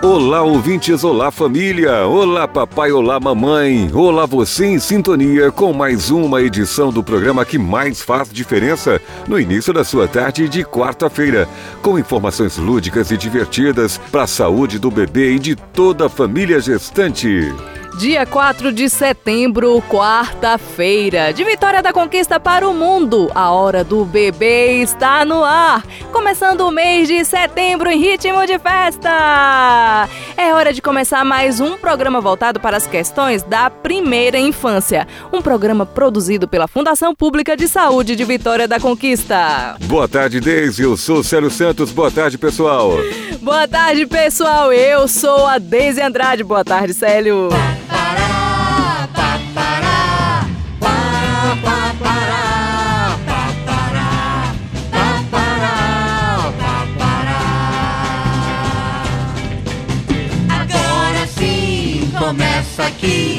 Olá, ouvintes, olá, família, olá, papai, olá, mamãe, olá, você em sintonia com mais uma edição do programa que mais faz diferença no início da sua tarde de quarta-feira, com informações lúdicas e divertidas para a saúde do bebê e de toda a família gestante. Dia 4 de setembro, quarta-feira, de Vitória da Conquista para o mundo. A hora do bebê está no ar. Começando o mês de setembro em ritmo de festa. É hora de começar mais um programa voltado para as questões da primeira infância. Um programa produzido pela Fundação Pública de Saúde de Vitória da Conquista. Boa tarde, Deise. Eu sou Célio Santos. Boa tarde, pessoal. Boa tarde, pessoal. Eu sou a Deise Andrade. Boa tarde, Célio. Aqui.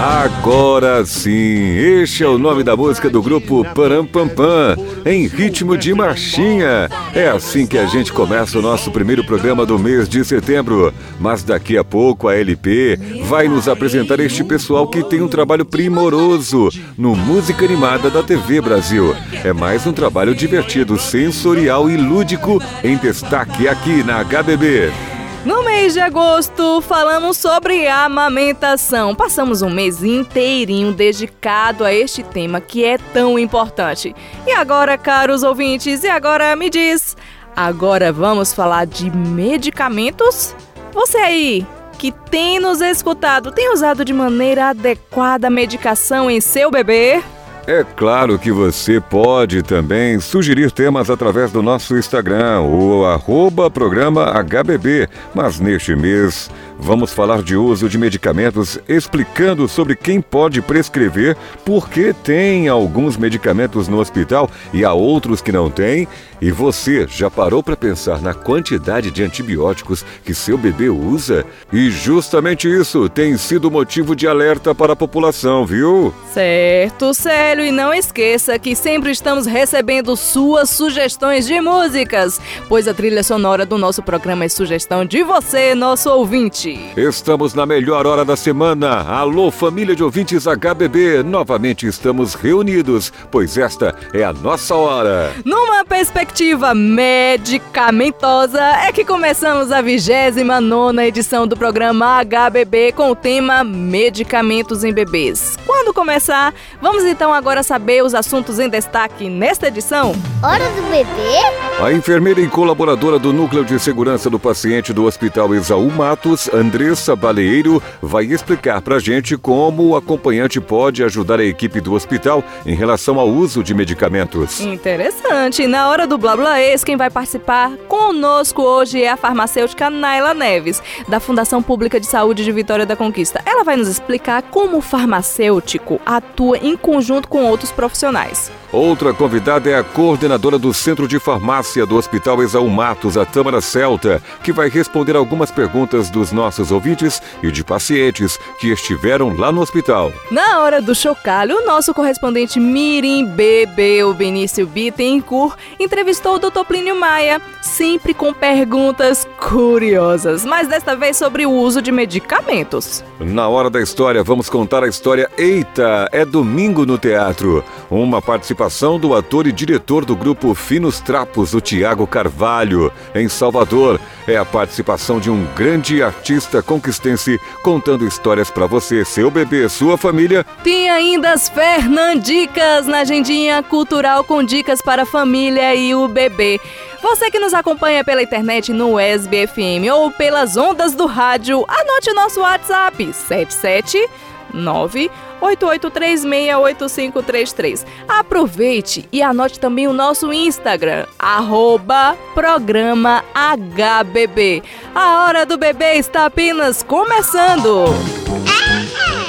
Agora sim, este é o nome da música do grupo Param Pam Pam, em ritmo de marchinha. É assim que a gente começa o nosso primeiro programa do mês de setembro. Mas daqui a pouco a LP vai nos apresentar este pessoal que tem um trabalho primoroso no Música Animada da TV Brasil. É mais um trabalho divertido, sensorial e lúdico em destaque aqui na HBB. No mês de agosto, falamos sobre amamentação. Passamos um mês inteirinho dedicado a este tema que é tão importante. E agora, caros ouvintes, e agora me diz, agora vamos falar de medicamentos? Você aí que tem nos escutado, tem usado de maneira adequada a medicação em seu bebê? É claro que você pode também sugerir temas através do nosso Instagram, o arroba programa HBB. Mas neste mês vamos falar de uso de medicamentos, explicando sobre quem pode prescrever, porque tem alguns medicamentos no hospital e há outros que não tem. E você já parou para pensar na quantidade de antibióticos que seu bebê usa? E justamente isso tem sido motivo de alerta para a população, viu? Certo, Célio, e não esqueça que sempre estamos recebendo suas sugestões de músicas, pois a trilha sonora do nosso programa é sugestão de você, nosso ouvinte. Estamos na melhor hora da semana. Alô, família de ouvintes HBB. Novamente estamos reunidos, pois esta é a nossa hora. Numa perspectiva medicamentosa, é que começamos a 29 edição do programa HBB com o tema Medicamentos em Bebês. Quando começar, vamos então agora saber os assuntos em destaque nesta edição? Hora do bebê? A enfermeira e colaboradora do Núcleo de Segurança do Paciente do Hospital Exaú Matos, Andressa Baleeiro, vai explicar pra gente como o acompanhante pode ajudar a equipe do hospital em relação ao uso de medicamentos. Interessante. Na hora do Blá Blá Ex, quem vai participar conosco hoje é a farmacêutica Naila Neves, da Fundação Pública de Saúde de Vitória da Conquista. Ela vai nos explicar como o farmacêutico atua em conjunto com outros profissionais. Outra convidada é a coordenadora do Centro de Farmácia do Hospital Exaú Matos, a Tâmara Celta, que vai responder algumas perguntas dos nossos ouvintes e de pacientes que estiveram lá no hospital. Na hora do chocalho, o nosso correspondente Mirim Bebê, o Benício Bittencourt, entrevistou o Dr. Plínio Maia, sempre com perguntas curiosas, mas desta vez sobre o uso de medicamentos. Na hora da história, vamos contar a história Eita, é domingo no teatro. Uma participação do ator e diretor do grupo Finos Trapos, o Tiago Carvalho, em Salvador. É a participação de um grande artista conquistense contando histórias para você, seu bebê, sua família. Tem ainda as Fernandicas na agendinha cultural com dicas para a família e o bebê. Você que nos acompanha pela internet no SBFM ou pelas ondas do rádio, anote o nosso WhatsApp 77 988368533. Aproveite e anote também o nosso Instagram, arroba programa HBB. A hora do bebê está apenas começando.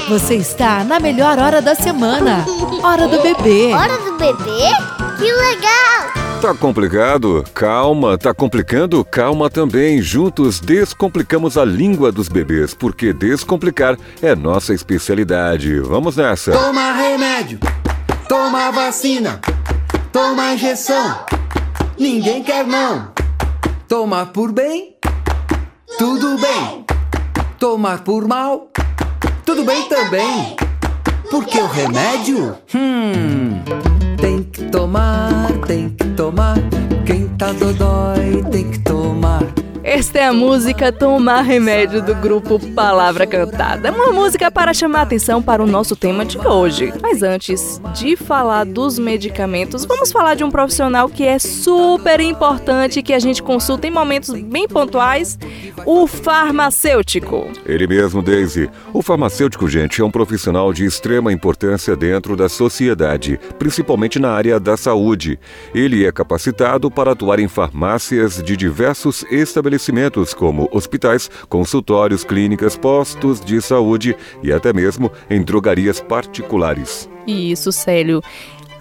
Você está na melhor hora da semana. Hora do bebê. Hora do bebê? Que legal! Tá complicado? Calma, tá complicando? Calma também. Juntos descomplicamos a língua dos bebês, porque descomplicar é nossa especialidade. Vamos nessa. Toma remédio, toma vacina, toma injeção. Ninguém quer não. Tomar por bem, tudo bem. Tomar por mal, tudo bem também. Porque o remédio, hum, tomar, tem que tomar. Quem tá dodói tem que tomar. Esta é a música Tomar Remédio do grupo Palavra Cantada. Uma música para chamar atenção para o nosso tema de hoje. Mas antes de falar dos medicamentos, vamos falar de um profissional que é super importante que a gente consulta em momentos bem pontuais, o farmacêutico. Ele mesmo, Daisy. O farmacêutico, gente, é um profissional de extrema importância dentro da sociedade, principalmente na área da saúde. Ele é capacitado para atuar em farmácias de diversos estabelecimentos, como hospitais, consultórios, clínicas, postos de saúde e até mesmo em drogarias particulares. Isso, Célio.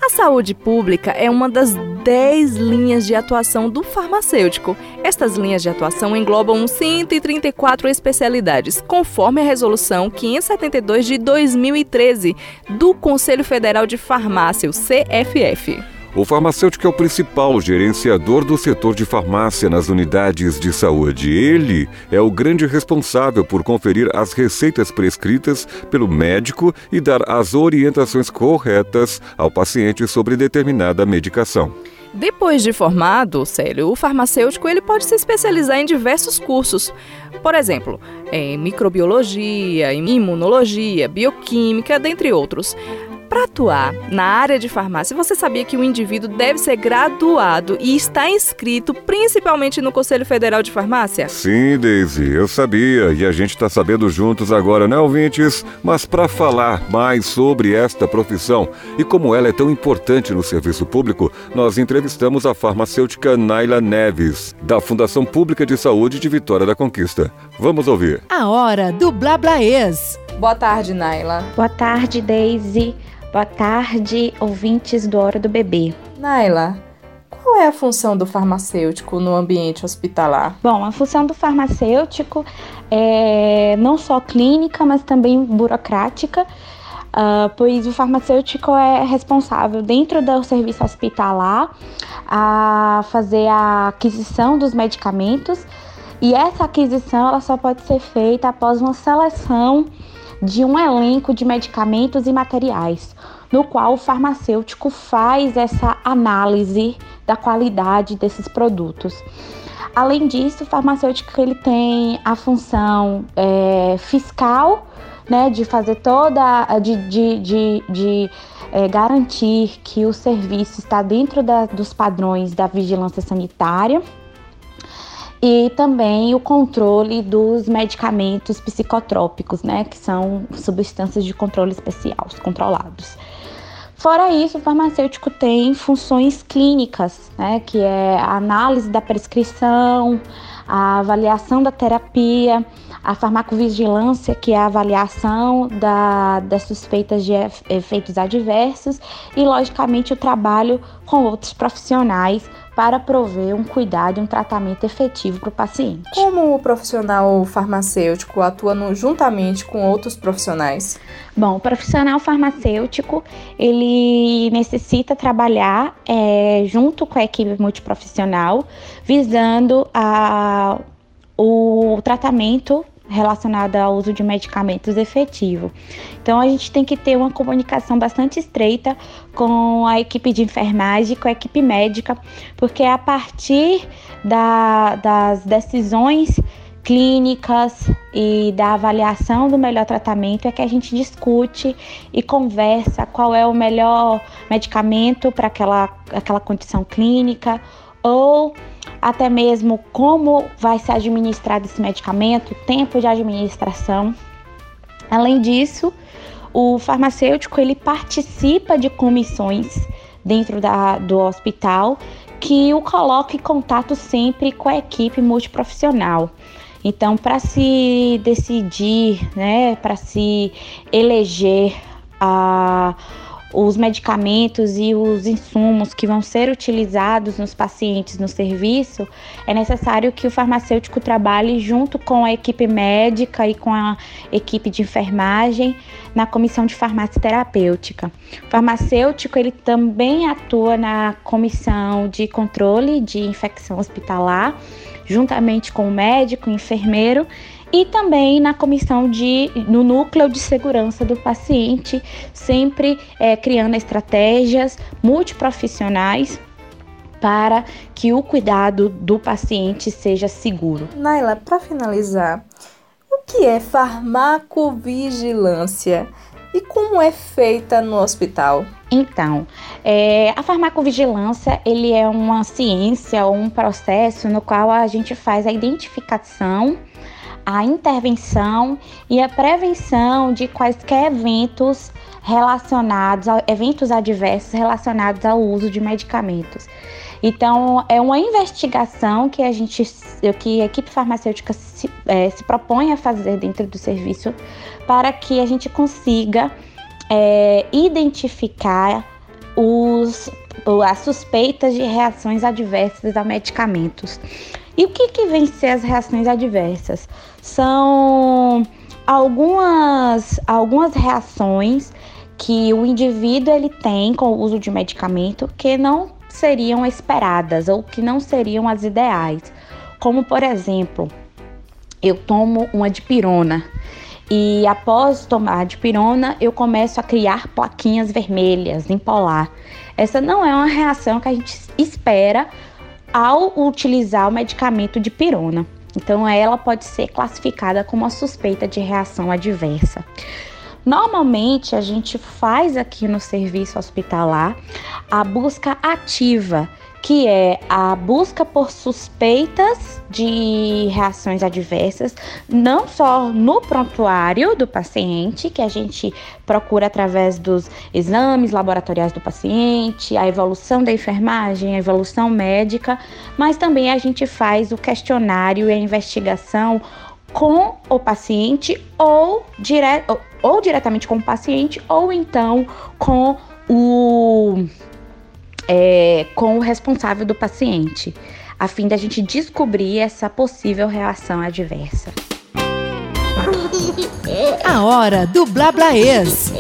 A saúde pública é uma das 10 linhas de atuação do farmacêutico. Estas linhas de atuação englobam 134 especialidades, conforme a Resolução 572 de 2013 do Conselho Federal de Farmácia, o CFF. O farmacêutico é o principal gerenciador do setor de farmácia nas unidades de saúde. Ele é o grande responsável por conferir as receitas prescritas pelo médico e dar as orientações corretas ao paciente sobre determinada medicação. Depois de formado, Célio, o farmacêutico ele pode se especializar em diversos cursos. Por exemplo, em microbiologia, em imunologia, bioquímica, dentre outros. Para atuar na área de farmácia, você sabia que o indivíduo deve ser graduado e está inscrito principalmente no Conselho Federal de Farmácia? Sim, Daisy, eu sabia e a gente está sabendo juntos agora, né, ouvintes? Mas para falar mais sobre esta profissão e como ela é tão importante no serviço público, nós entrevistamos a farmacêutica Naila Neves, da Fundação Pública de Saúde de Vitória da Conquista. Vamos ouvir. A hora do Blablaês. Boa tarde, Naila. Boa tarde, Daisy. Boa tarde, ouvintes do Hora do Bebê. Naila, qual é a função do farmacêutico no ambiente hospitalar? Bom, a função do farmacêutico é não só clínica, mas também burocrática, uh, pois o farmacêutico é responsável dentro do serviço hospitalar a fazer a aquisição dos medicamentos e essa aquisição ela só pode ser feita após uma seleção de um elenco de medicamentos e materiais, no qual o farmacêutico faz essa análise da qualidade desses produtos. Além disso, o farmacêutico ele tem a função é, fiscal, né, de fazer toda, de, de, de, de é, garantir que o serviço está dentro da, dos padrões da vigilância sanitária e também o controle dos medicamentos psicotrópicos, né, que são substâncias de controle especial, controlados. Fora isso, o farmacêutico tem funções clínicas, né, que é a análise da prescrição, a avaliação da terapia, a farmacovigilância, que é a avaliação da, das suspeitas de efeitos adversos, e, logicamente, o trabalho com outros profissionais para prover um cuidado e um tratamento efetivo para o paciente. Como o profissional farmacêutico atua no, juntamente com outros profissionais? Bom, o profissional farmacêutico ele necessita trabalhar é, junto com a equipe multiprofissional, visando a, o tratamento relacionada ao uso de medicamentos efetivo. Então a gente tem que ter uma comunicação bastante estreita com a equipe de enfermagem, com a equipe médica, porque é a partir da, das decisões clínicas e da avaliação do melhor tratamento é que a gente discute e conversa qual é o melhor medicamento para aquela, aquela condição clínica ou até mesmo como vai ser administrado esse medicamento, tempo de administração. Além disso, o farmacêutico ele participa de comissões dentro da, do hospital que o coloca em contato sempre com a equipe multiprofissional. Então, para se decidir, né, para se eleger a os medicamentos e os insumos que vão ser utilizados nos pacientes no serviço, é necessário que o farmacêutico trabalhe junto com a equipe médica e com a equipe de enfermagem na comissão de farmácia terapêutica. O farmacêutico ele também atua na comissão de controle de infecção hospitalar, juntamente com o médico, o enfermeiro e também na comissão de no núcleo de segurança do paciente, sempre é, criando estratégias multiprofissionais para que o cuidado do paciente seja seguro. Naila, para finalizar, o que é farmacovigilância e como é feita no hospital? Então, é, a farmacovigilância ele é uma ciência ou um processo no qual a gente faz a identificação a intervenção e a prevenção de quaisquer eventos relacionados a eventos adversos relacionados ao uso de medicamentos. Então, é uma investigação que a gente, que a equipe farmacêutica se, é, se propõe a fazer dentro do serviço para que a gente consiga é, identificar os, as suspeitas de reações adversas a medicamentos. E o que, que vem ser as reações adversas? São algumas, algumas reações que o indivíduo ele tem com o uso de medicamento que não seriam esperadas ou que não seriam as ideais. Como por exemplo, eu tomo uma dipirona e após tomar dipirona eu começo a criar plaquinhas vermelhas em polar. Essa não é uma reação que a gente espera ao utilizar o medicamento de pirona. Então, ela pode ser classificada como uma suspeita de reação adversa. Normalmente, a gente faz aqui no serviço hospitalar a busca ativa que é a busca por suspeitas de reações adversas, não só no prontuário do paciente, que a gente procura através dos exames laboratoriais do paciente, a evolução da enfermagem, a evolução médica, mas também a gente faz o questionário e a investigação com o paciente ou, dire ou diretamente com o paciente ou então com o é, com o responsável do paciente, a fim da gente descobrir essa possível reação adversa. A hora do Blablaês.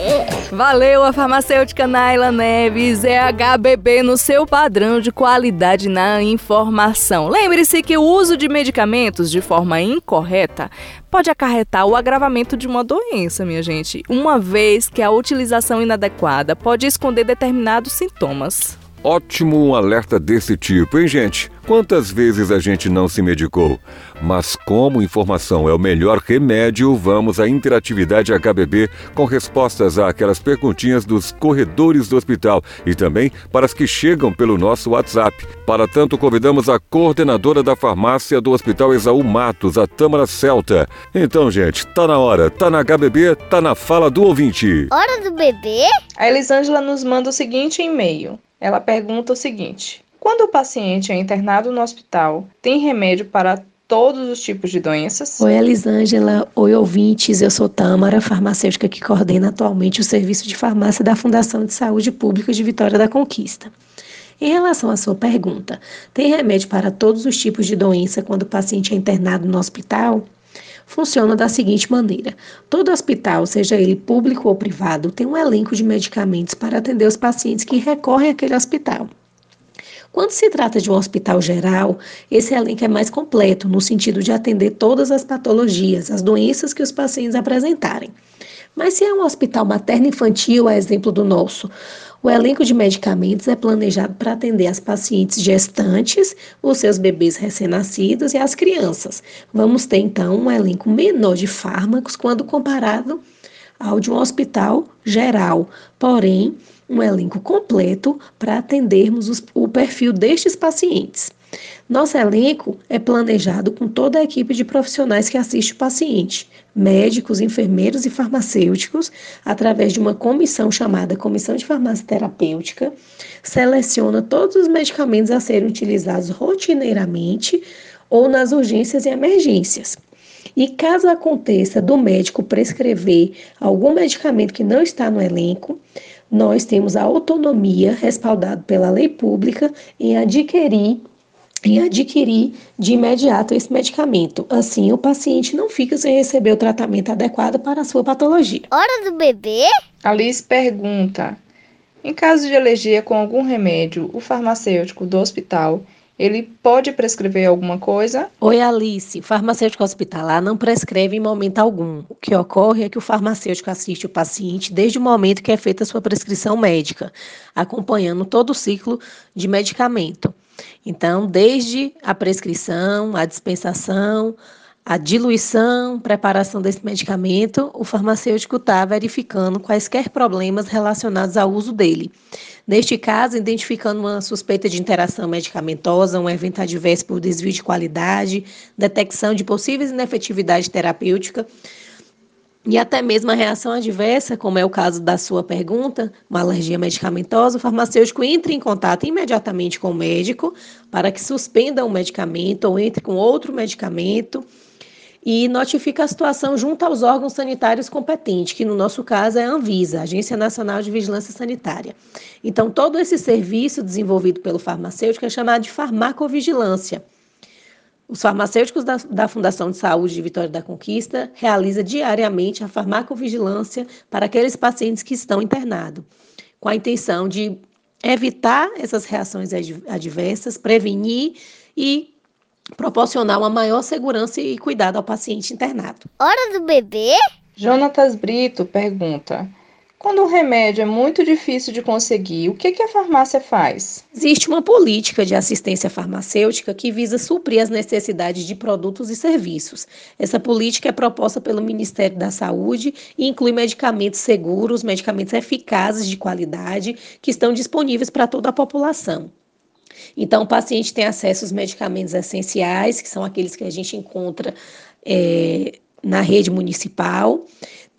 Valeu, a farmacêutica Naila Neves é HBB no seu padrão de qualidade na informação. Lembre-se que o uso de medicamentos de forma incorreta pode acarretar o agravamento de uma doença, minha gente, uma vez que a utilização inadequada pode esconder determinados sintomas. Ótimo um alerta desse tipo, hein, gente? Quantas vezes a gente não se medicou? Mas como informação é o melhor remédio, vamos à interatividade HBB com respostas àquelas perguntinhas dos corredores do hospital e também para as que chegam pelo nosso WhatsApp. Para tanto, convidamos a coordenadora da farmácia do Hospital Exaú Matos, a Tâmara Celta. Então, gente, tá na hora, tá na HBB, tá na fala do ouvinte. Hora do bebê? A Elisângela nos manda o seguinte e-mail. Ela pergunta o seguinte: quando o paciente é internado no hospital, tem remédio para todos os tipos de doenças? Oi, Elisângela. Oi, ouvintes. Eu sou Tâmara, farmacêutica que coordena atualmente o serviço de farmácia da Fundação de Saúde Pública de Vitória da Conquista. Em relação à sua pergunta, tem remédio para todos os tipos de doença quando o paciente é internado no hospital? Funciona da seguinte maneira: todo hospital, seja ele público ou privado, tem um elenco de medicamentos para atender os pacientes que recorrem àquele hospital. Quando se trata de um hospital geral, esse elenco é mais completo, no sentido de atender todas as patologias, as doenças que os pacientes apresentarem. Mas se é um hospital materno-infantil, a exemplo do nosso, o elenco de medicamentos é planejado para atender as pacientes gestantes, os seus bebês recém-nascidos e as crianças. Vamos ter então um elenco menor de fármacos quando comparado ao de um hospital geral. Porém, um elenco completo para atendermos os, o perfil destes pacientes. Nosso elenco é planejado com toda a equipe de profissionais que assiste o paciente, médicos, enfermeiros e farmacêuticos, através de uma comissão chamada Comissão de Farmácia Terapêutica, seleciona todos os medicamentos a serem utilizados rotineiramente ou nas urgências e emergências. E caso aconteça do médico prescrever algum medicamento que não está no elenco, nós temos a autonomia respaldada pela lei pública em adquirir em adquirir de imediato esse medicamento. Assim, o paciente não fica sem receber o tratamento adequado para a sua patologia. Hora do bebê? Alice pergunta: em caso de alergia com algum remédio, o farmacêutico do hospital ele pode prescrever alguma coisa? Oi, Alice. O farmacêutico hospitalar não prescreve em momento algum. O que ocorre é que o farmacêutico assiste o paciente desde o momento que é feita a sua prescrição médica, acompanhando todo o ciclo de medicamento. Então, desde a prescrição, a dispensação, a diluição, preparação desse medicamento, o farmacêutico está verificando quaisquer problemas relacionados ao uso dele. Neste caso, identificando uma suspeita de interação medicamentosa, um evento adverso por desvio de qualidade, detecção de possíveis inefetividade terapêutica, e até mesmo a reação adversa, como é o caso da sua pergunta, uma alergia medicamentosa, o farmacêutico entra em contato imediatamente com o médico para que suspenda o medicamento ou entre com outro medicamento e notifica a situação junto aos órgãos sanitários competentes, que no nosso caso é a Anvisa, Agência Nacional de Vigilância Sanitária. Então, todo esse serviço desenvolvido pelo farmacêutico é chamado de farmacovigilância. Os farmacêuticos da, da, Fundação de Saúde de Vitória da Conquista realizam diariamente a farmacovigilância para aqueles pacientes que estão internados, com a intenção de evitar essas reações adversas, prevenir e proporcionar uma maior segurança e cuidado ao paciente internado. Hora do bebê? Jonatas Brito pergunta: quando um remédio é muito difícil de conseguir, o que, que a farmácia faz? Existe uma política de assistência farmacêutica que visa suprir as necessidades de produtos e serviços. Essa política é proposta pelo Ministério da Saúde e inclui medicamentos seguros, medicamentos eficazes de qualidade que estão disponíveis para toda a população. Então, o paciente tem acesso aos medicamentos essenciais, que são aqueles que a gente encontra é, na rede municipal.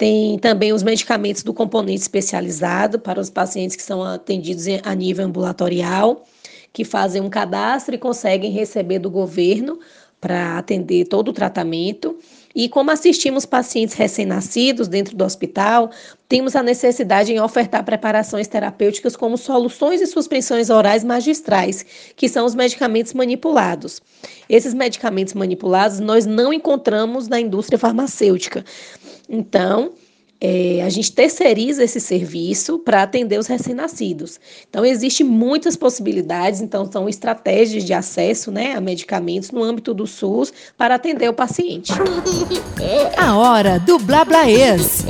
Tem também os medicamentos do componente especializado para os pacientes que são atendidos a nível ambulatorial, que fazem um cadastro e conseguem receber do governo para atender todo o tratamento. E como assistimos pacientes recém-nascidos dentro do hospital, temos a necessidade em ofertar preparações terapêuticas como soluções e suspensões orais magistrais, que são os medicamentos manipulados. Esses medicamentos manipulados nós não encontramos na indústria farmacêutica. Então, é, a gente terceiriza esse serviço para atender os recém-nascidos. Então, existem muitas possibilidades, então, são estratégias de acesso né, a medicamentos no âmbito do SUS para atender o paciente. A hora do Blablaês.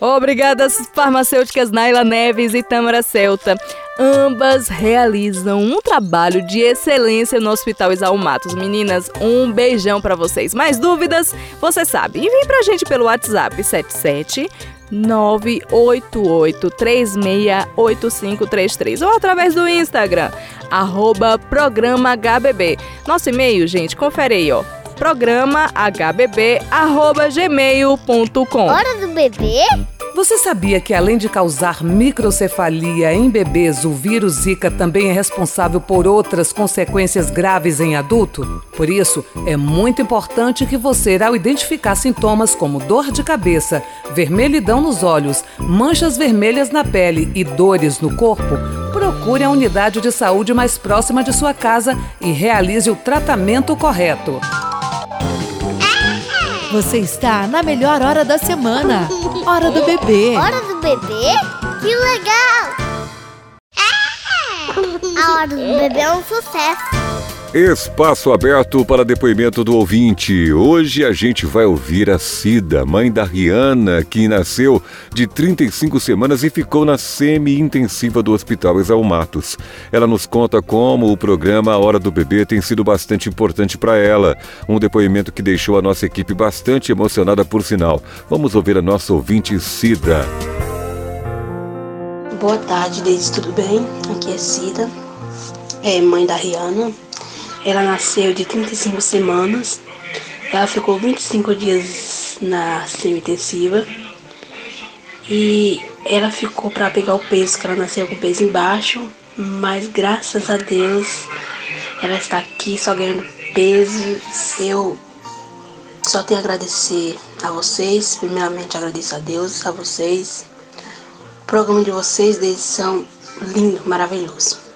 Obrigada, farmacêuticas Naila Neves e Tamara Celta. Ambas realizam um trabalho de excelência no Hospital Exalmatos. Meninas, um beijão para vocês. Mais dúvidas? Você sabe. Envie pra gente pelo WhatsApp 77 988368533 ou através do Instagram, arroba programa HBB. Nosso e-mail, gente, confere aí, ó programahbb@gmail.com. Hora do bebê? Você sabia que além de causar microcefalia em bebês, o vírus Zika também é responsável por outras consequências graves em adulto? Por isso, é muito importante que você, ao identificar sintomas como dor de cabeça, vermelhidão nos olhos, manchas vermelhas na pele e dores no corpo, procure a unidade de saúde mais próxima de sua casa e realize o tratamento correto. Você está na melhor hora da semana. Hora do bebê. Hora do bebê? Que legal! A hora do bebê é um sucesso. Espaço aberto para depoimento do ouvinte. Hoje a gente vai ouvir a Cida, mãe da Rihanna, que nasceu de 35 semanas e ficou na semi-intensiva do Hospital Exalmatos. Ela nos conta como o programa A Hora do Bebê tem sido bastante importante para ela. Um depoimento que deixou a nossa equipe bastante emocionada por sinal. Vamos ouvir a nossa ouvinte Cida. Boa tarde, Deise, tudo bem? Aqui é Cida, é mãe da Rihanna. Ela nasceu de 35 semanas. Ela ficou 25 dias na semi-intensiva. E ela ficou para pegar o peso, que ela nasceu com o peso embaixo. Mas graças a Deus ela está aqui só ganhando peso. Eu só tenho a agradecer a vocês. Primeiramente agradeço a Deus, a vocês. O programa de vocês, eles são lindo, maravilhoso.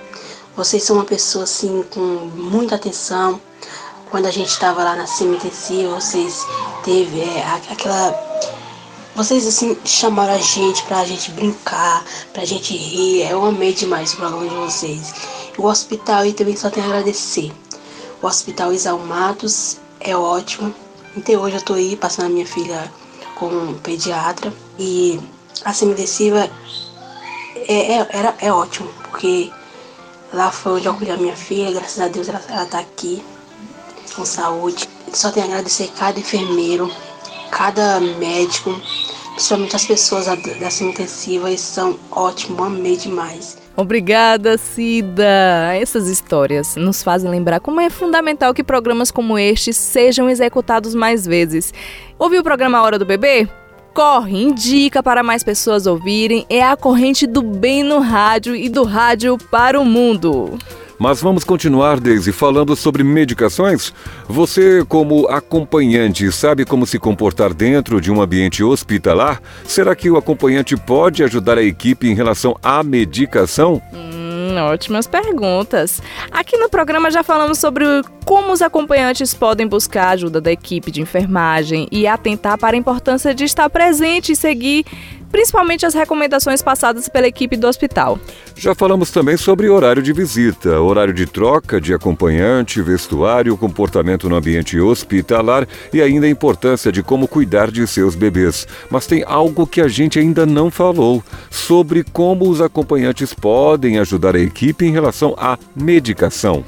Vocês são uma pessoa assim com muita atenção. Quando a gente estava lá na semi-intensiva, vocês teve é, aquela vocês assim chamaram a gente pra gente brincar, pra gente rir. Eu amei demais o programa de vocês. O hospital e também só tenho a agradecer. O hospital Isal Matos é ótimo. Até hoje eu tô aí passando a minha filha com um pediatra. E a semidenciva é, é, era, é ótimo, porque lá foi onde eu cuidei a minha filha, graças a Deus ela, ela tá aqui com saúde. Só tenho a agradecer cada enfermeiro, cada médico, principalmente as pessoas da, da intensiva, são ótimos, amei demais. Obrigada, Cida! Essas histórias nos fazem lembrar como é fundamental que programas como este sejam executados mais vezes. Ouviu o programa Hora do Bebê? Corre, indica para mais pessoas ouvirem. É a corrente do bem no rádio e do rádio para o mundo. Mas vamos continuar, Daisy, falando sobre medicações? Você, como acompanhante, sabe como se comportar dentro de um ambiente hospitalar? Será que o acompanhante pode ajudar a equipe em relação à medicação? Hum, ótimas perguntas. Aqui no programa já falamos sobre como os acompanhantes podem buscar a ajuda da equipe de enfermagem e atentar para a importância de estar presente e seguir principalmente as recomendações passadas pela equipe do hospital. Já falamos também sobre horário de visita, horário de troca de acompanhante, vestuário, comportamento no ambiente hospitalar e ainda a importância de como cuidar de seus bebês. Mas tem algo que a gente ainda não falou sobre como os acompanhantes podem ajudar a equipe em relação à medicação.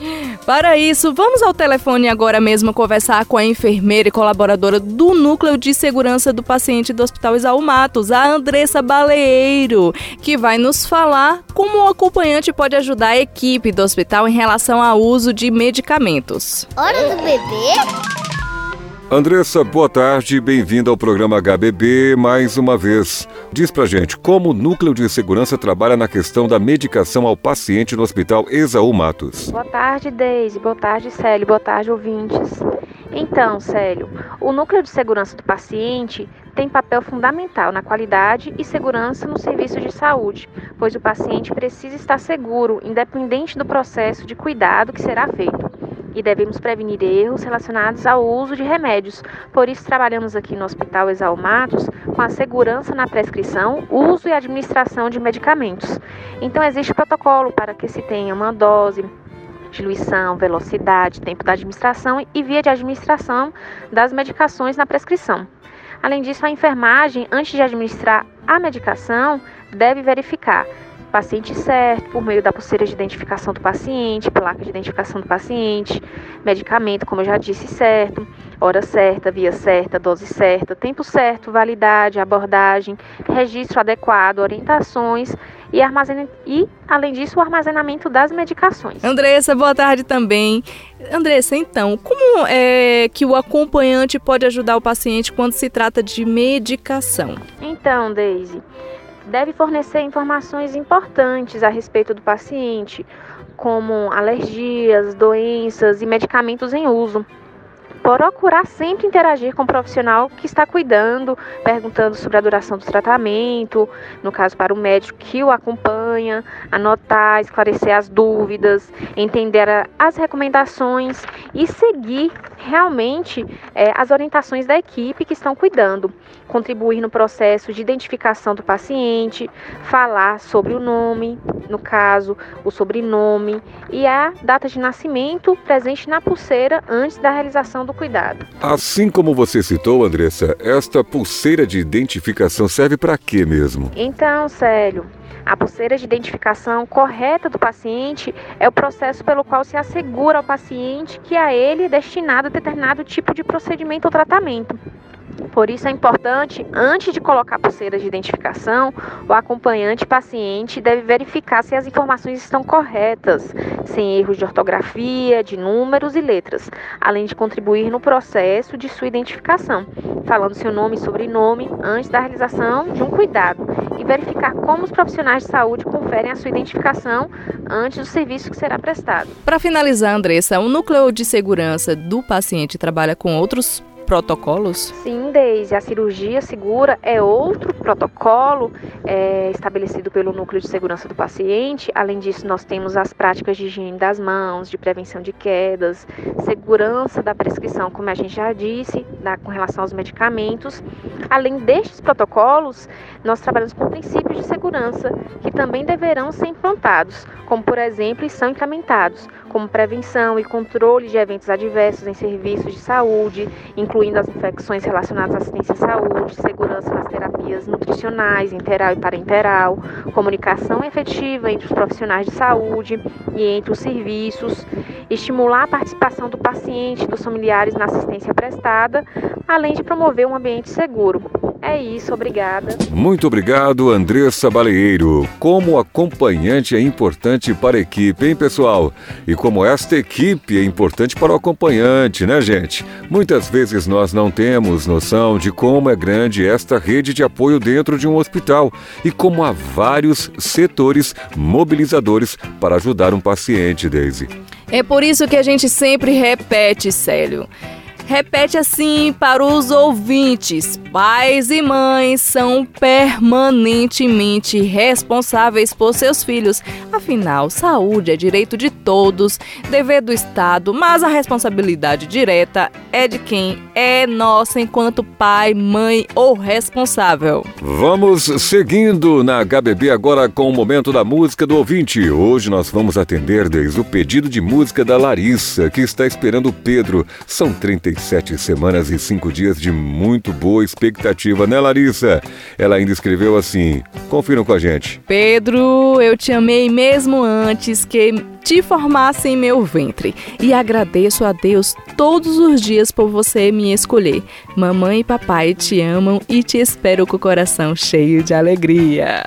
Para isso, vamos ao telefone agora mesmo conversar com a enfermeira e colaboradora do Núcleo de Segurança do Paciente do Hospital Isaú Matos, a Andressa Baleeiro, que vai nos falar como o acompanhante pode ajudar a equipe do hospital em relação ao uso de medicamentos. Hora do bebê? Andressa, boa tarde, bem-vinda ao programa HBB mais uma vez. Diz pra gente como o Núcleo de Segurança trabalha na questão da medicação ao paciente no Hospital Exaú Matos. Boa tarde, Deise. Boa tarde, Célio. Boa tarde, ouvintes. Então, Célio, o Núcleo de Segurança do Paciente tem papel fundamental na qualidade e segurança no serviço de saúde, pois o paciente precisa estar seguro, independente do processo de cuidado que será feito e devemos prevenir erros relacionados ao uso de remédios. Por isso, trabalhamos aqui no Hospital Exalmatos com a segurança na prescrição, uso e administração de medicamentos. Então, existe protocolo para que se tenha uma dose, diluição, velocidade, tempo da administração e via de administração das medicações na prescrição. Além disso, a enfermagem, antes de administrar a medicação, deve verificar paciente certo, por meio da pulseira de identificação do paciente, placa de identificação do paciente, medicamento, como eu já disse, certo, hora certa, via certa, dose certa, tempo certo, validade, abordagem, registro adequado, orientações e, armazena... e além disso, o armazenamento das medicações. Andressa, boa tarde também. Andressa, então, como é que o acompanhante pode ajudar o paciente quando se trata de medicação? Então, Daisy, deve fornecer informações importantes a respeito do paciente, como alergias, doenças e medicamentos em uso procurar sempre interagir com o profissional que está cuidando, perguntando sobre a duração do tratamento, no caso para o médico que o acompanha, anotar, esclarecer as dúvidas, entender as recomendações e seguir realmente é, as orientações da equipe que estão cuidando, contribuir no processo de identificação do paciente, falar sobre o nome, no caso, o sobrenome e a data de nascimento presente na pulseira antes da realização do cuidado. Assim como você citou, Andressa, esta pulseira de identificação serve para quê mesmo? Então, Célio, a pulseira de identificação correta do paciente é o processo pelo qual se assegura ao paciente que a ele é destinado determinado tipo de procedimento ou tratamento. Por isso é importante, antes de colocar pulseiras de identificação, o acompanhante paciente deve verificar se as informações estão corretas, sem erros de ortografia, de números e letras, além de contribuir no processo de sua identificação, falando seu nome e sobrenome antes da realização de um cuidado e verificar como os profissionais de saúde conferem a sua identificação antes do serviço que será prestado. Para finalizar, Andressa, o núcleo de segurança do paciente trabalha com outros protocolos? Sim, Deise. A cirurgia segura é outro protocolo é, estabelecido pelo núcleo de segurança do paciente. Além disso, nós temos as práticas de higiene das mãos, de prevenção de quedas, segurança da prescrição, como a gente já disse, da, com relação aos medicamentos. Além destes protocolos, nós trabalhamos com princípios de segurança que também deverão ser implantados, como por exemplo, são implementados, como prevenção e controle de eventos adversos em serviços de saúde, incluindo as infecções relacionadas à assistência à saúde, segurança nas terapias nutricionais, interal e parenteral, comunicação efetiva entre os profissionais de saúde e entre os serviços, estimular a participação do paciente e dos familiares na assistência prestada, além de promover um ambiente seguro. É isso, obrigada. Muito obrigado, Andressa Baleeiro. Como acompanhante é importante para a equipe, hein, pessoal? E como esta equipe é importante para o acompanhante, né, gente? Muitas vezes nós não temos noção de como é grande esta rede de apoio dentro de um hospital e como há vários setores mobilizadores para ajudar um paciente, Daisy. É por isso que a gente sempre repete, Célio. Repete assim para os ouvintes: pais e mães são permanentemente responsáveis por seus filhos. Afinal, saúde é direito de todos, dever do Estado, mas a responsabilidade direta é de quem é nossa enquanto pai, mãe ou responsável. Vamos seguindo na HBB agora com o momento da música do ouvinte. Hoje nós vamos atender desde o pedido de música da Larissa, que está esperando o Pedro. São 35 37 semanas e 5 dias de muito boa expectativa, né, Larissa? Ela ainda escreveu assim: confiram com a gente. Pedro, eu te amei mesmo antes que te formasse em meu ventre. E agradeço a Deus todos os dias por você me escolher. Mamãe e papai te amam e te espero com o coração cheio de alegria.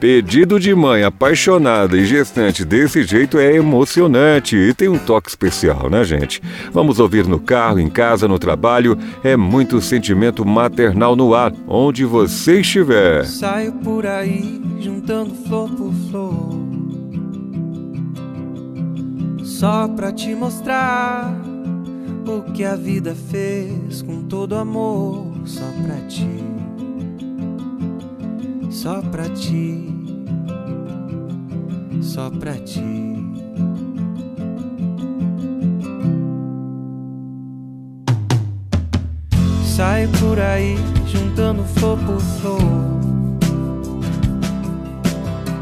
Pedido de mãe apaixonada e gestante desse jeito é emocionante e tem um toque especial, né, gente? Vamos ouvir no carro, em casa, no trabalho. É muito sentimento maternal no ar, onde você estiver. Saio por aí juntando flor por flor. Só pra te mostrar o que a vida fez com todo amor. Só pra ti só pra ti, só pra ti. Saio por aí juntando flor por flor,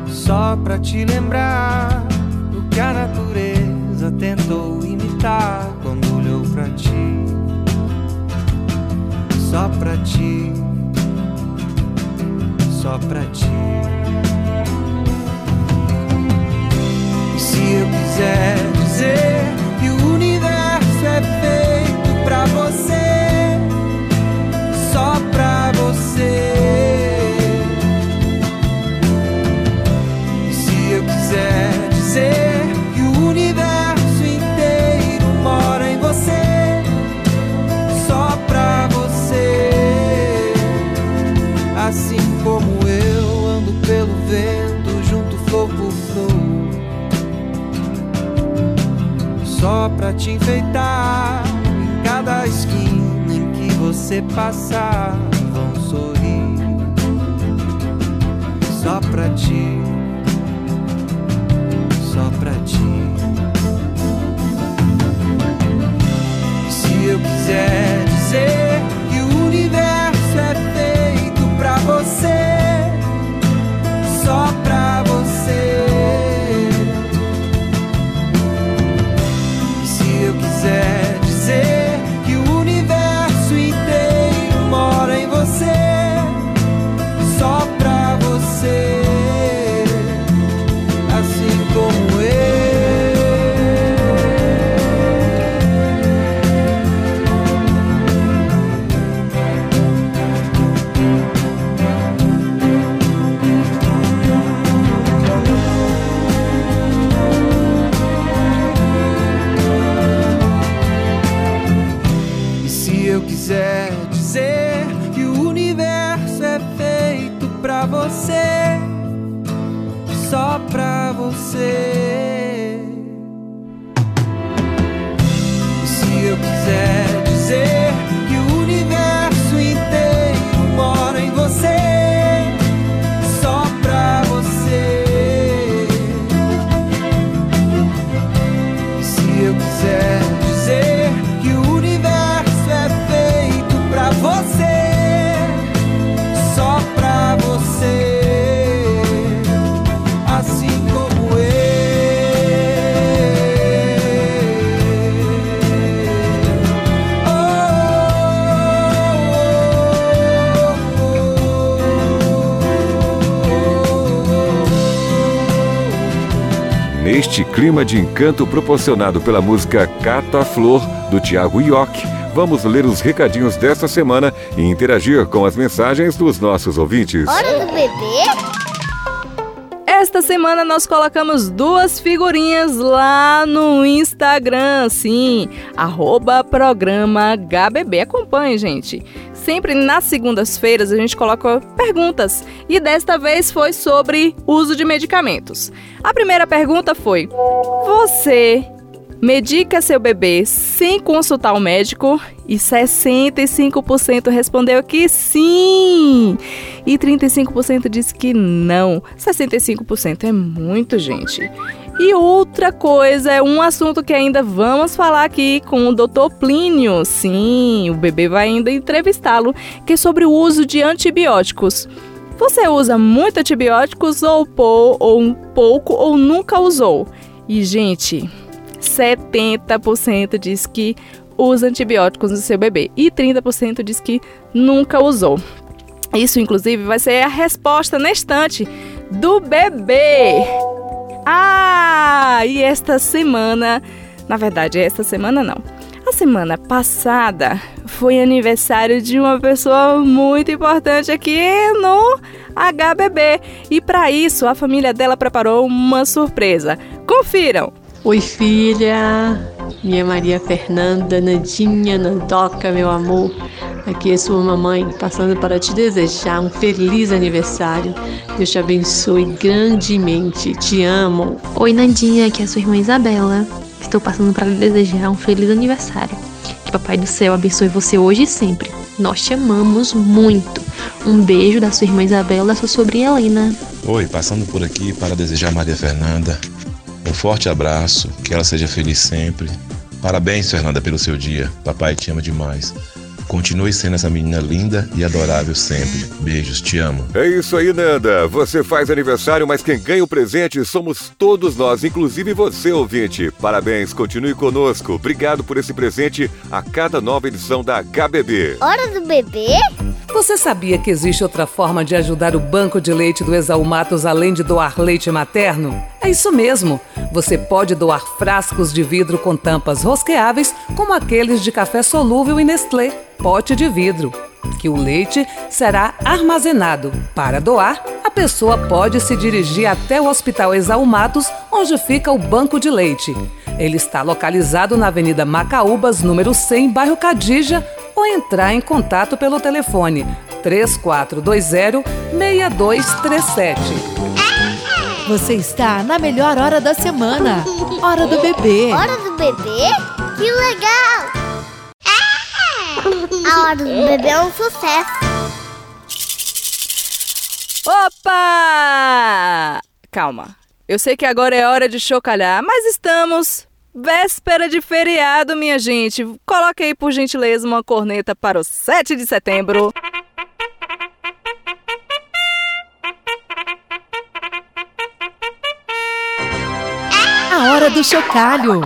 só pra te lembrar do que a natureza tentou imitar quando olhou pra ti, só pra ti só pra ti. E se eu quiser dizer que o universo é feito pra você, só pra você. Que clima de encanto proporcionado pela música Cata Flor, do Tiago Ioc, vamos ler os recadinhos desta semana e interagir com as mensagens dos nossos ouvintes. Hora do bebê? Esta semana nós colocamos duas figurinhas lá no Instagram, sim, arroba programa HBB. Acompanhe, gente. Sempre nas segundas-feiras a gente coloca perguntas e desta vez foi sobre uso de medicamentos. A primeira pergunta foi: Você medica seu bebê sem consultar o médico? E 65% respondeu que sim! E 35% disse que não. 65% é muito, gente. E outra coisa, é um assunto que ainda vamos falar aqui com o Dr. Plínio. Sim, o bebê vai ainda entrevistá-lo, que é sobre o uso de antibióticos. Você usa muito antibióticos ou, pou, ou um pouco ou nunca usou? E, gente, 70% diz que usa antibióticos no seu bebê e 30% diz que nunca usou. Isso, inclusive, vai ser a resposta na estante do bebê. Ah, e esta semana, na verdade, esta semana não. A semana passada foi aniversário de uma pessoa muito importante aqui no HBB. E para isso, a família dela preparou uma surpresa. Confiram! Oi, filha! Minha Maria Fernanda, Nandinha, Nandoca, meu amor. Aqui é sua mamãe, passando para te desejar um feliz aniversário. Deus te abençoe grandemente. Te amo. Oi, Nandinha, aqui é a sua irmã Isabela. Estou passando para lhe desejar um feliz aniversário. Que Papai do Céu abençoe você hoje e sempre. Nós te amamos muito. Um beijo da sua irmã Isabela e da sua sobrinha Helena. Oi, passando por aqui para desejar a Maria Fernanda forte abraço, que ela seja feliz sempre. Parabéns, Fernanda, pelo seu dia. Papai te ama demais. Continue sendo essa menina linda e adorável sempre. Beijos, te amo. É isso aí, Nanda. Você faz aniversário, mas quem ganha o presente somos todos nós, inclusive você, ouvinte. Parabéns, continue conosco. Obrigado por esse presente a cada nova edição da HBB. Hora do bebê? Você sabia que existe outra forma de ajudar o banco de leite do Exalmatos além de doar leite materno? É isso mesmo. Você pode doar frascos de vidro com tampas rosqueáveis, como aqueles de café solúvel e Nestlé, pote de vidro, que o leite será armazenado. Para doar, a pessoa pode se dirigir até o Hospital Exalmatos, onde fica o banco de leite. Ele está localizado na Avenida Macaúbas, número 100, bairro Cadija, entrar em contato pelo telefone 3420-6237. Você está na melhor hora da semana. Hora do bebê. Hora do bebê? Que legal! A hora do bebê é um sucesso. Opa! Calma. Eu sei que agora é hora de chocalhar, mas estamos véspera de feriado, minha gente. Coloque aí, por gentileza, uma corneta para o 7 de setembro. Hora do chocalho.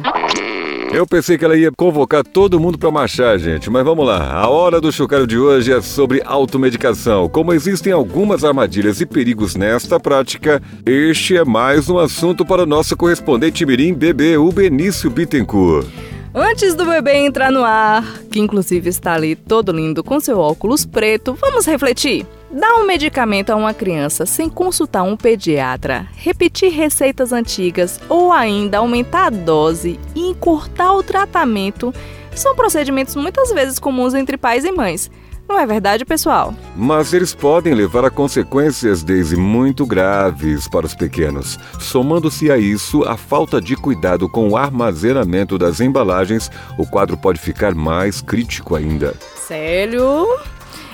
Eu pensei que ela ia convocar todo mundo para marchar, gente, mas vamos lá. A hora do chocalho de hoje é sobre automedicação. Como existem algumas armadilhas e perigos nesta prática, este é mais um assunto para o nosso correspondente Mirim Bebê, o Benício Bittencourt. Antes do bebê entrar no ar, que inclusive está ali todo lindo com seu óculos preto, vamos refletir. Dar um medicamento a uma criança sem consultar um pediatra, repetir receitas antigas ou ainda aumentar a dose e encurtar o tratamento são procedimentos muitas vezes comuns entre pais e mães. Não é verdade, pessoal? Mas eles podem levar a consequências, Daisy, muito graves para os pequenos. Somando-se a isso a falta de cuidado com o armazenamento das embalagens, o quadro pode ficar mais crítico ainda. Sério?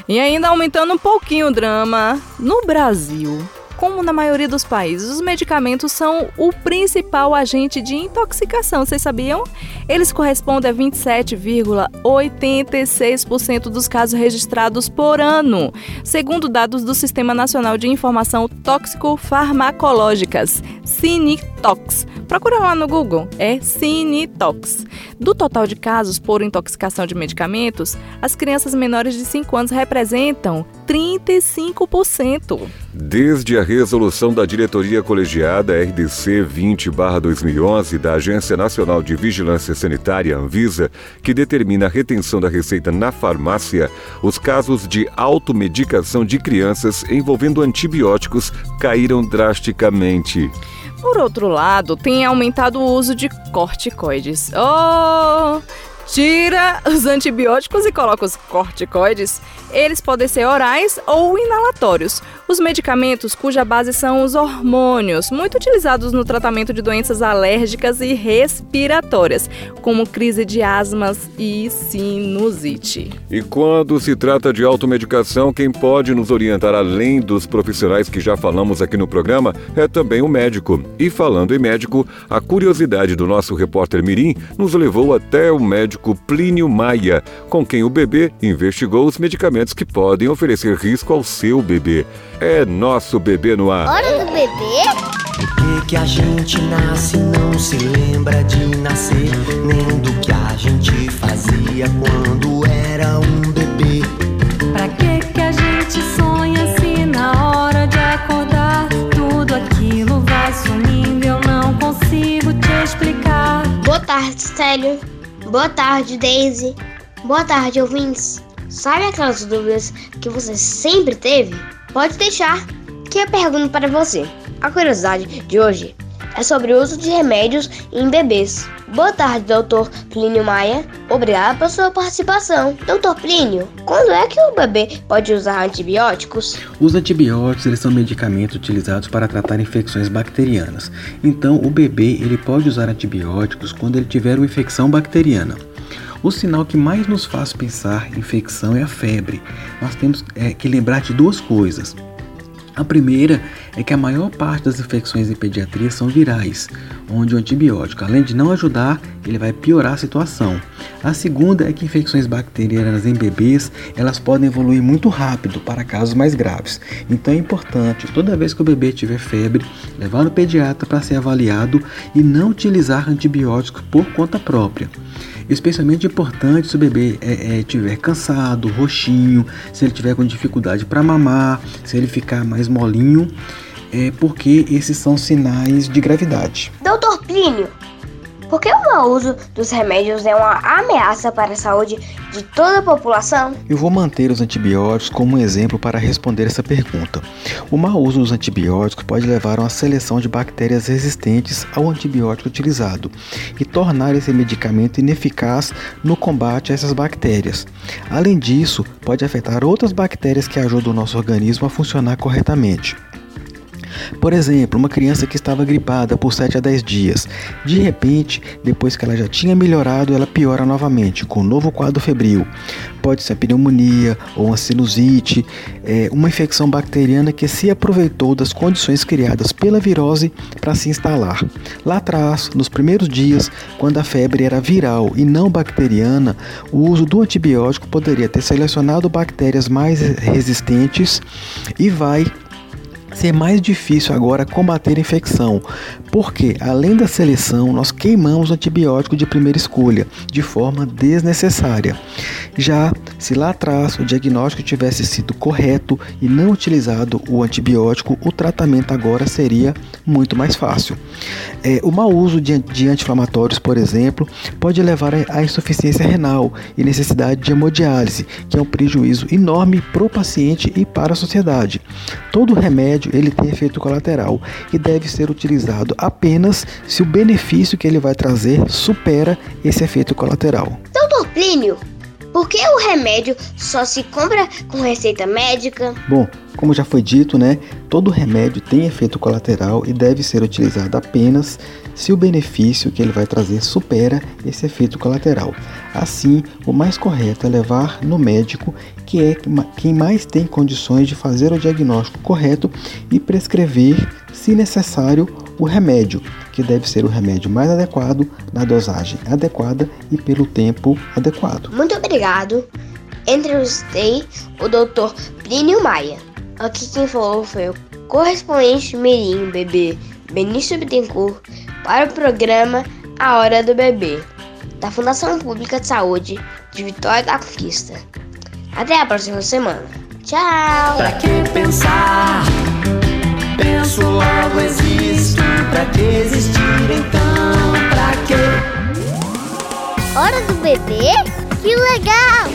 E ainda aumentando um pouquinho o drama, no Brasil, como na maioria dos países, os medicamentos são o principal agente de intoxicação, vocês sabiam? Eles correspondem a 27,86% dos casos registrados por ano, segundo dados do Sistema Nacional de Informação Tóxico-Farmacológicas, Cinitox. Procura lá no Google, é Cinitox. Do total de casos por intoxicação de medicamentos, as crianças menores de 5 anos representam 35%. Desde a resolução da diretoria colegiada RDC 20/2011 da Agência Nacional de Vigilância Sanitária Anvisa, que determina a retenção da receita na farmácia, os casos de automedicação de crianças envolvendo antibióticos caíram drasticamente. Por outro lado, tem aumentado o uso de corticoides. Oh! Tira os antibióticos e coloca os corticoides. Eles podem ser orais ou inalatórios. Os medicamentos cuja base são os hormônios, muito utilizados no tratamento de doenças alérgicas e respiratórias, como crise de asmas e sinusite. E quando se trata de automedicação, quem pode nos orientar além dos profissionais que já falamos aqui no programa é também o médico. E falando em médico, a curiosidade do nosso repórter Mirim nos levou até o médico Plínio Maia, com quem o bebê investigou os medicamentos que podem oferecer risco ao seu bebê. É nosso bebê no ar. Hora do bebê? Por que, que a gente nasce e não se lembra de nascer? Nem do que a gente fazia quando era um bebê. Pra que que a gente sonha se na hora de acordar tudo aquilo vai sumindo? Eu não consigo te explicar. Boa tarde, Célio. Boa tarde, Daisy. Boa tarde, ouvintes. Sabe aquelas dúvidas que você sempre teve? Pode deixar que eu pergunto para você. A curiosidade de hoje é sobre o uso de remédios em bebês. Boa tarde, doutor Plínio Maia. Obrigado pela sua participação. Doutor Plínio, quando é que o bebê pode usar antibióticos? Os antibióticos eles são medicamentos utilizados para tratar infecções bacterianas. Então, o bebê ele pode usar antibióticos quando ele tiver uma infecção bacteriana. O sinal que mais nos faz pensar infecção é a febre. Nós temos é, que lembrar de duas coisas. A primeira é que a maior parte das infecções em pediatria são virais, onde o antibiótico, além de não ajudar, ele vai piorar a situação. A segunda é que infecções bacterianas em bebês, elas podem evoluir muito rápido para casos mais graves. Então é importante, toda vez que o bebê tiver febre, levar no pediatra para ser avaliado e não utilizar antibióticos por conta própria. Especialmente importante se o bebê é, é, tiver cansado, roxinho, se ele tiver com dificuldade para mamar, se ele ficar mais molinho, é porque esses são sinais de gravidade. Doutor Plínio, por que o mau uso dos remédios é uma ameaça para a saúde de toda a população? Eu vou manter os antibióticos como um exemplo para responder essa pergunta. O mau uso dos antibióticos pode levar a uma seleção de bactérias resistentes ao antibiótico utilizado e tornar esse medicamento ineficaz no combate a essas bactérias. Além disso, pode afetar outras bactérias que ajudam o nosso organismo a funcionar corretamente. Por exemplo, uma criança que estava gripada por 7 a 10 dias. De repente, depois que ela já tinha melhorado, ela piora novamente, com um novo quadro febril. Pode ser a pneumonia ou uma sinusite, é, uma infecção bacteriana que se aproveitou das condições criadas pela virose para se instalar. Lá atrás, nos primeiros dias, quando a febre era viral e não bacteriana, o uso do antibiótico poderia ter selecionado bactérias mais resistentes e vai ser mais difícil agora combater a infecção, porque além da seleção, nós queimamos o antibiótico de primeira escolha de forma desnecessária. Já se lá atrás o diagnóstico tivesse sido correto e não utilizado o antibiótico, o tratamento agora seria muito mais fácil. É, o mau uso de, de anti-inflamatórios, por exemplo, pode levar à insuficiência renal e necessidade de hemodiálise, que é um prejuízo enorme para o paciente e para a sociedade. Todo remédio ele tem efeito colateral e deve ser utilizado apenas se o benefício que ele vai trazer supera esse efeito colateral. Doutor Plínio, por que o remédio só se compra com receita médica? Bom, como já foi dito, né, todo remédio tem efeito colateral e deve ser utilizado apenas se o benefício que ele vai trazer supera esse efeito colateral. Assim, o mais correto é levar no médico, que é quem mais tem condições de fazer o diagnóstico correto e prescrever, se necessário, o remédio, que deve ser o remédio mais adequado, na dosagem adequada e pelo tempo adequado. Muito obrigado. Entrevistei o Dr. Plínio Maia. Aqui quem falou foi o correspondente Mirim Bebê Benício Bittencourt para o programa A Hora do Bebê, da Fundação Pública de Saúde de Vitória da Conquista. Até a próxima semana. Tchau! Pra que pensar? Penso logo existo. Pra que existir então? Pra que? Hora do bebê? Que legal!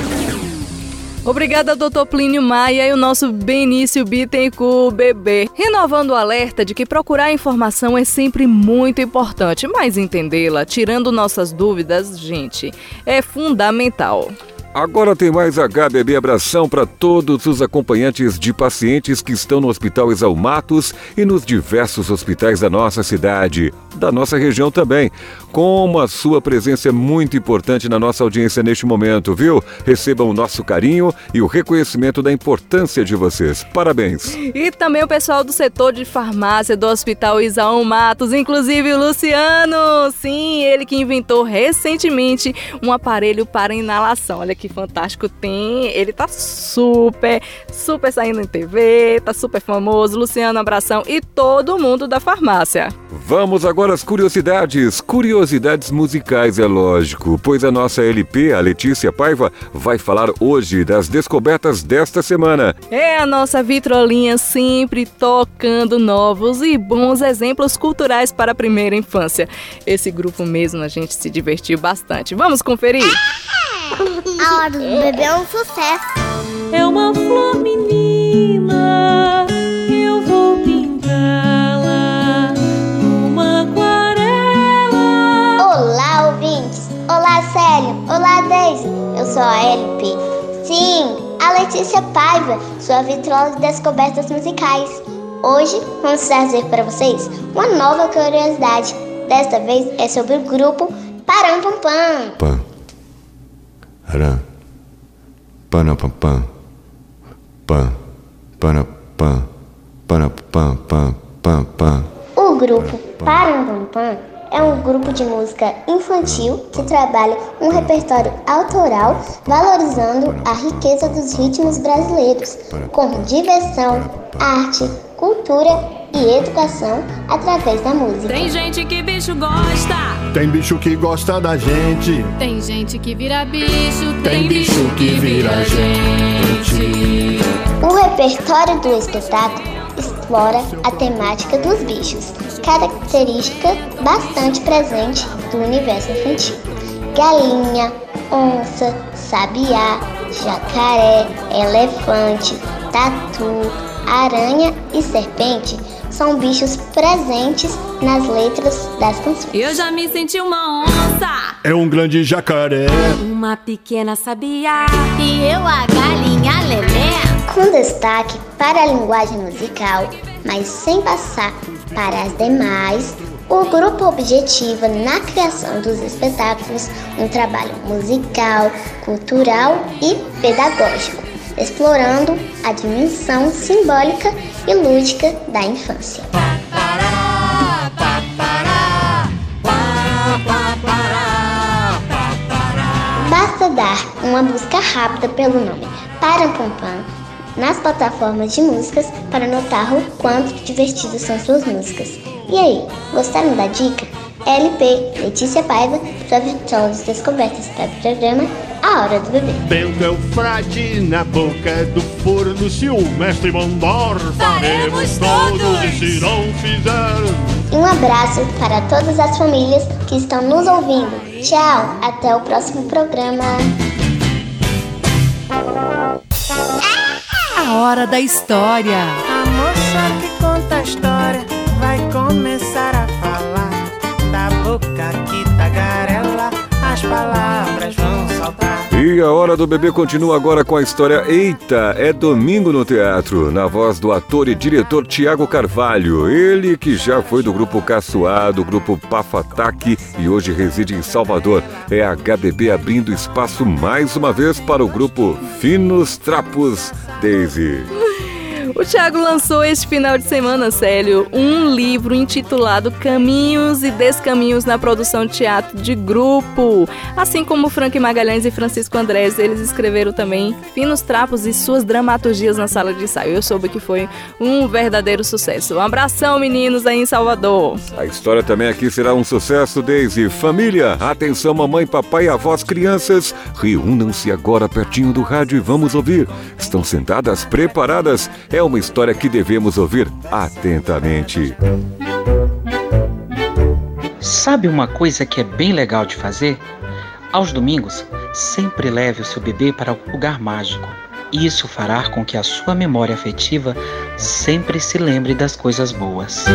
Obrigada, doutor Plínio Maia e o nosso Benício Bittencourt, bebê. Renovando o alerta de que procurar informação é sempre muito importante, mas entendê-la, tirando nossas dúvidas, gente, é fundamental. Agora tem mais HBB Abração para todos os acompanhantes de pacientes que estão no Hospital Exalmatos e nos diversos hospitais da nossa cidade, da nossa região também. Como a sua presença é muito importante na nossa audiência neste momento, viu? Recebam o nosso carinho e o reconhecimento da importância de vocês. Parabéns! E também o pessoal do setor de farmácia do Hospital Isaú Matos, inclusive o Luciano. Sim, ele que inventou recentemente um aparelho para inalação. Olha que fantástico tem. Ele tá super, super saindo em TV, tá super famoso. Luciano, abração e todo mundo da farmácia. Vamos agora às curiosidades. Curiosidades musicais, é lógico, pois a nossa LP, a Letícia Paiva, vai falar hoje das descobertas desta semana. É a nossa vitrolinha sempre tocando novos e bons exemplos culturais para a primeira infância. Esse grupo mesmo a gente se divertiu bastante. Vamos conferir? A hora do bebê é um sucesso. É uma flor menina, LP. Sim, a Letícia Paiva, sua vitrola de descobertas musicais. Hoje vamos trazer para vocês uma nova curiosidade. Desta vez é sobre o grupo Param Pam Pam. Pam. Aram. Pana pam pam. Pam. Pam. Pam pam pam pam. O grupo Param Pam Pam é um grupo de música infantil que trabalha um repertório autoral valorizando a riqueza dos ritmos brasileiros, com diversão, arte, cultura e educação através da música. Tem gente que bicho gosta, Tem bicho que gosta da gente. tem gente que vira bicho, Tem bicho que vira gente. O repertório do espetáculo explora a temática dos bichos, característica bastante presente do universo infantil. Galinha, onça, sabiá, jacaré, elefante, tatu, aranha e serpente são bichos presentes nas letras das canções. Eu já me senti uma onça, É um grande jacaré. uma pequena sabiá e eu a galinha lelé. com destaque para a linguagem musical, mas sem passar para as demais, o grupo objetiva na criação dos espetáculos um trabalho musical, cultural e pedagógico, explorando a dimensão simbólica e lúdica da infância. Basta dar uma busca rápida pelo nome Parampam nas plataformas de músicas para notar o quanto divertidas são suas músicas. E aí, gostaram da dica? LP Letícia Paiva, sua vitórias descobertas para o programa A Hora do Bebê. Bento é o frade na boca do forno Se o mestre mandar, faremos todos E se não fizer E um abraço para todas as famílias que estão nos ouvindo. Tchau, até o próximo programa. Hora da história. A moça que conta a história vai começar a falar da boca que tagarela, as palavras vão. E a hora do bebê continua agora com a história Eita, é domingo no teatro, na voz do ator e diretor Tiago Carvalho. Ele que já foi do grupo Caçoá, do grupo Pafataque e hoje reside em Salvador. É a HBB abrindo espaço mais uma vez para o grupo Finos Trapos Daisy. O Thiago lançou este final de semana, Célio, um livro intitulado Caminhos e Descaminhos na Produção de Teatro de Grupo. Assim como Frank Magalhães e Francisco Andrés, eles escreveram também Finos Trapos e suas dramaturgias na sala de ensaio. Eu soube que foi um verdadeiro sucesso. Um abração, meninos, aí em Salvador. A história também aqui será um sucesso, Daisy. Família, atenção, mamãe, papai, avós, crianças, reúnam-se agora pertinho do rádio e vamos ouvir. Estão sentadas, preparadas? É uma história que devemos ouvir atentamente. Sabe uma coisa que é bem legal de fazer? Aos domingos, sempre leve o seu bebê para um lugar mágico. Isso fará com que a sua memória afetiva sempre se lembre das coisas boas.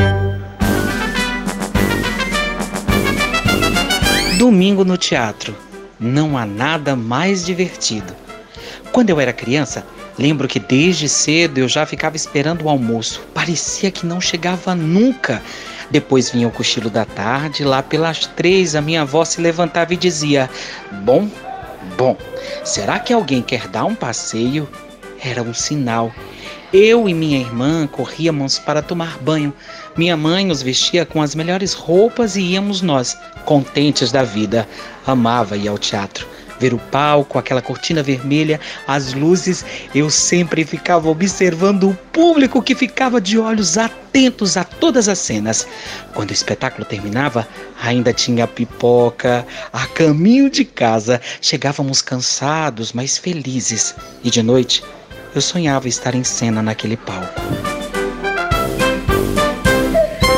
Domingo no teatro. Não há nada mais divertido. Quando eu era criança, lembro que desde cedo eu já ficava esperando o almoço. Parecia que não chegava nunca. Depois vinha o cochilo da tarde, lá pelas três a minha avó se levantava e dizia: Bom, bom, será que alguém quer dar um passeio? Era um sinal. Eu e minha irmã corríamos para tomar banho. Minha mãe nos vestia com as melhores roupas e íamos nós, contentes da vida. Amava ir ao teatro. Ver o palco, aquela cortina vermelha, as luzes, eu sempre ficava observando o público que ficava de olhos atentos a todas as cenas. Quando o espetáculo terminava, ainda tinha pipoca. A caminho de casa, chegávamos cansados, mas felizes. E de noite, eu sonhava estar em cena naquele palco.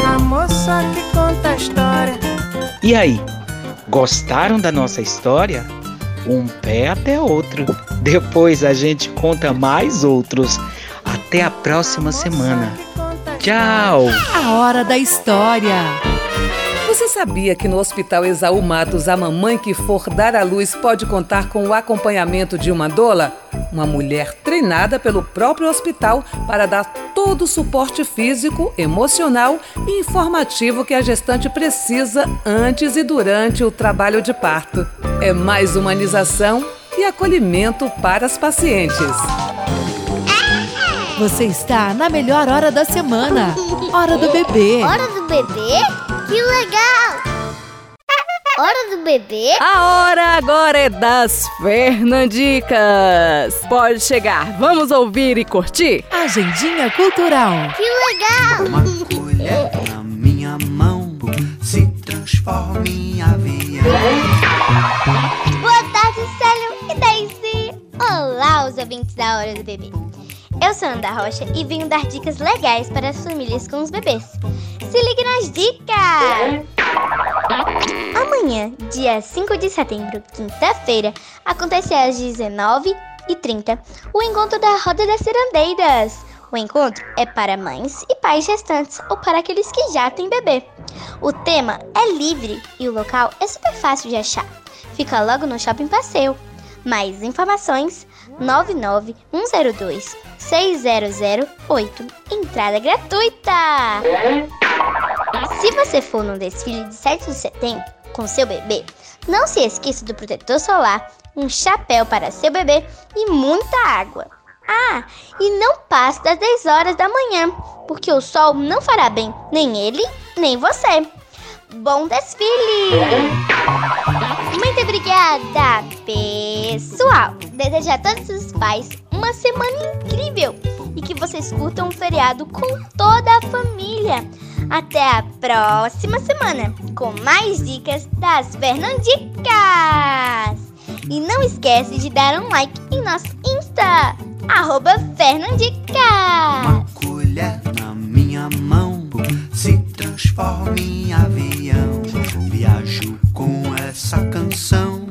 A moça que conta a história E aí, gostaram da nossa história? Um pé até outro. Depois a gente conta mais outros. Até a próxima semana. Tchau! A hora da história. Você sabia que no Hospital Exaú Matos a mamãe que for dar à luz pode contar com o acompanhamento de uma doula? Uma mulher treinada pelo próprio hospital para dar todo o suporte físico, emocional e informativo que a gestante precisa antes e durante o trabalho de parto. É mais humanização e acolhimento para as pacientes. Você está na melhor hora da semana. Hora do bebê. Hora do bebê? Que legal! Hora do bebê? A hora agora é das Fernandicas. Pode chegar, vamos ouvir e curtir? Agendinha Cultural. Que legal! Uma colher na minha mão se transforma em avião. Boa tarde, Célio e Daisy! Olá, os ouvintes da Hora do Bebê. Eu sou Ana Rocha e venho dar dicas legais para as famílias com os bebês. Se ligue nas dicas! Amanhã, dia 5 de setembro, quinta-feira, acontece às 19h30 o encontro da Roda das Cirandeiras. O encontro é para mães e pais gestantes ou para aqueles que já têm bebê. O tema é livre e o local é super fácil de achar. Fica logo no Shopping Passeio. Mais informações 99102 6008. Entrada gratuita! Se você for no desfile de 7 de setembro com seu bebê, não se esqueça do protetor solar, um chapéu para seu bebê e muita água. Ah, e não passe das 10 horas da manhã, porque o sol não fará bem nem ele, nem você. Bom desfile! Muito obrigada, pessoal! Desejo a todos os pais um uma semana incrível e que vocês curtam um feriado com toda a família. Até a próxima semana com mais dicas das Fernandicas. E não esquece de dar um like em nosso Insta, arroba Fernandicas. colher na minha mão se transforma em avião. Viajo com essa canção,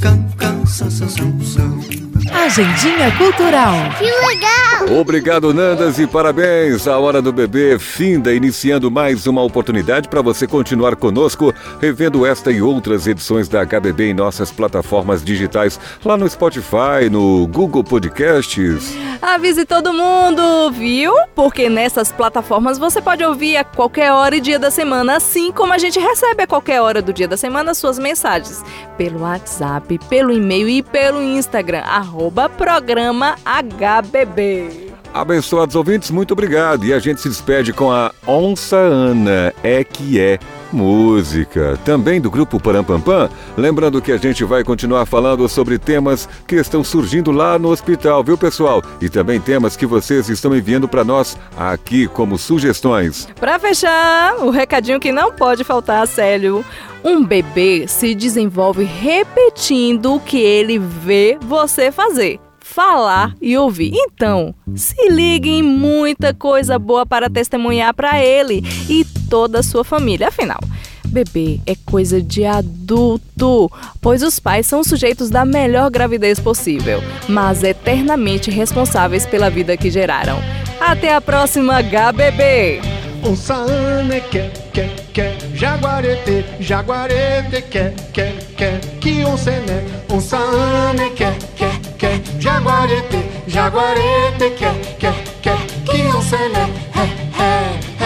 can, can, san, san, san, san. Agendinha Cultural. Que legal! Obrigado, Nandas, e parabéns! A Hora do Bebê finda, iniciando mais uma oportunidade para você continuar conosco, revendo esta e outras edições da HBB em nossas plataformas digitais, lá no Spotify, no Google Podcasts. Avise todo mundo, viu? Porque nessas plataformas você pode ouvir a qualquer hora e dia da semana, assim como a gente recebe a qualquer hora do dia da semana suas mensagens pelo WhatsApp, pelo e-mail e pelo Instagram, arroba programa HBB. Abençoados ouvintes, muito obrigado. E a gente se despede com a Onça Ana, é que é música. Também do grupo Parampampam. Lembrando que a gente vai continuar falando sobre temas que estão surgindo lá no hospital, viu, pessoal? E também temas que vocês estão enviando para nós aqui como sugestões. Pra fechar, o recadinho que não pode faltar, Célio. Um bebê se desenvolve repetindo o que ele vê você fazer falar e ouvir. Então, se ligue em muita coisa boa para testemunhar para ele e toda a sua família. Afinal, bebê é coisa de adulto, pois os pais são sujeitos da melhor gravidez possível, mas eternamente responsáveis pela vida que geraram. Até a próxima HBB! Onça Ana quer, quer, quer, jaguarete, jaguarete quer, quer, quer, que onça é né? Onça Ana quer, quer, quer, jaguarete, jaguarete quer, quer, quer, que onça é né? É, é, é,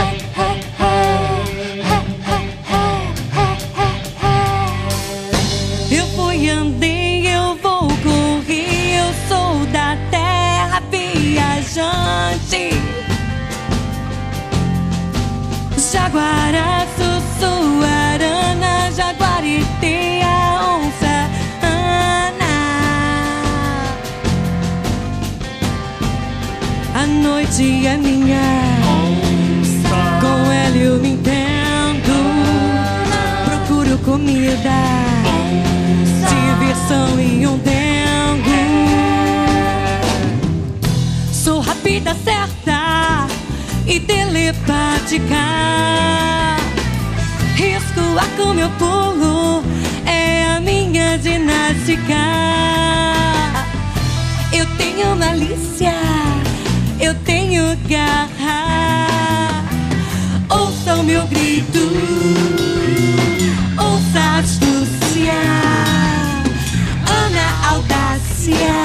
Jaguará, Sussuarana, Jaguarité, a onça, Ana. A noite é minha. Com ela eu me entendo. Procuro comida. Diversão e um dengue. Sou rápida, certa e telepática. Ar com meu pulo, é a minha ginástica. Eu tenho malícia, eu tenho garra. Ouça o meu grito, ouça a astúcia, Ana Audácia.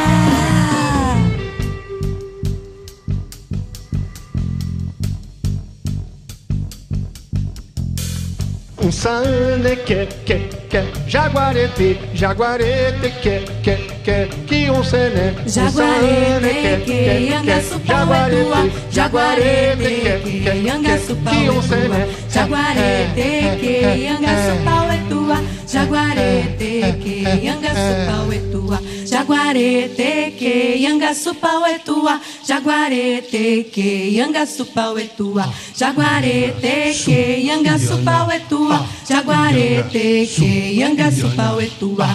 Onça Ana quer, quer, quer, jaguarete, jaguarete quer, quer, que. Onça é né? Onça Ana quer, quer, quer, jaguarete, jaguarete quer, que onça é né? Jaguarete, que yanga pau é tua. Jaguarete, que yanga pau é tua. Jaguarete, que yanga pau é tua. Jaguarete, que yanga pau é tua. Jaguarete, que yanga pau é tua. Jaguarete, que yanga pau é tua.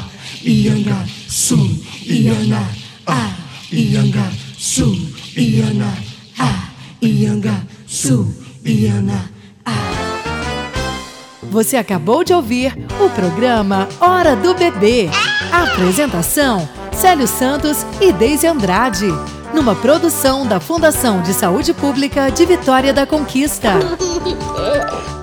Ianga, su, iana, a, ianga, su, iana, a, ianga, su, iana, Você acabou de ouvir o programa Hora do Bebê. Apresentação: Célio Santos e Deise Andrade. Numa produção da Fundação de Saúde Pública de Vitória da Conquista.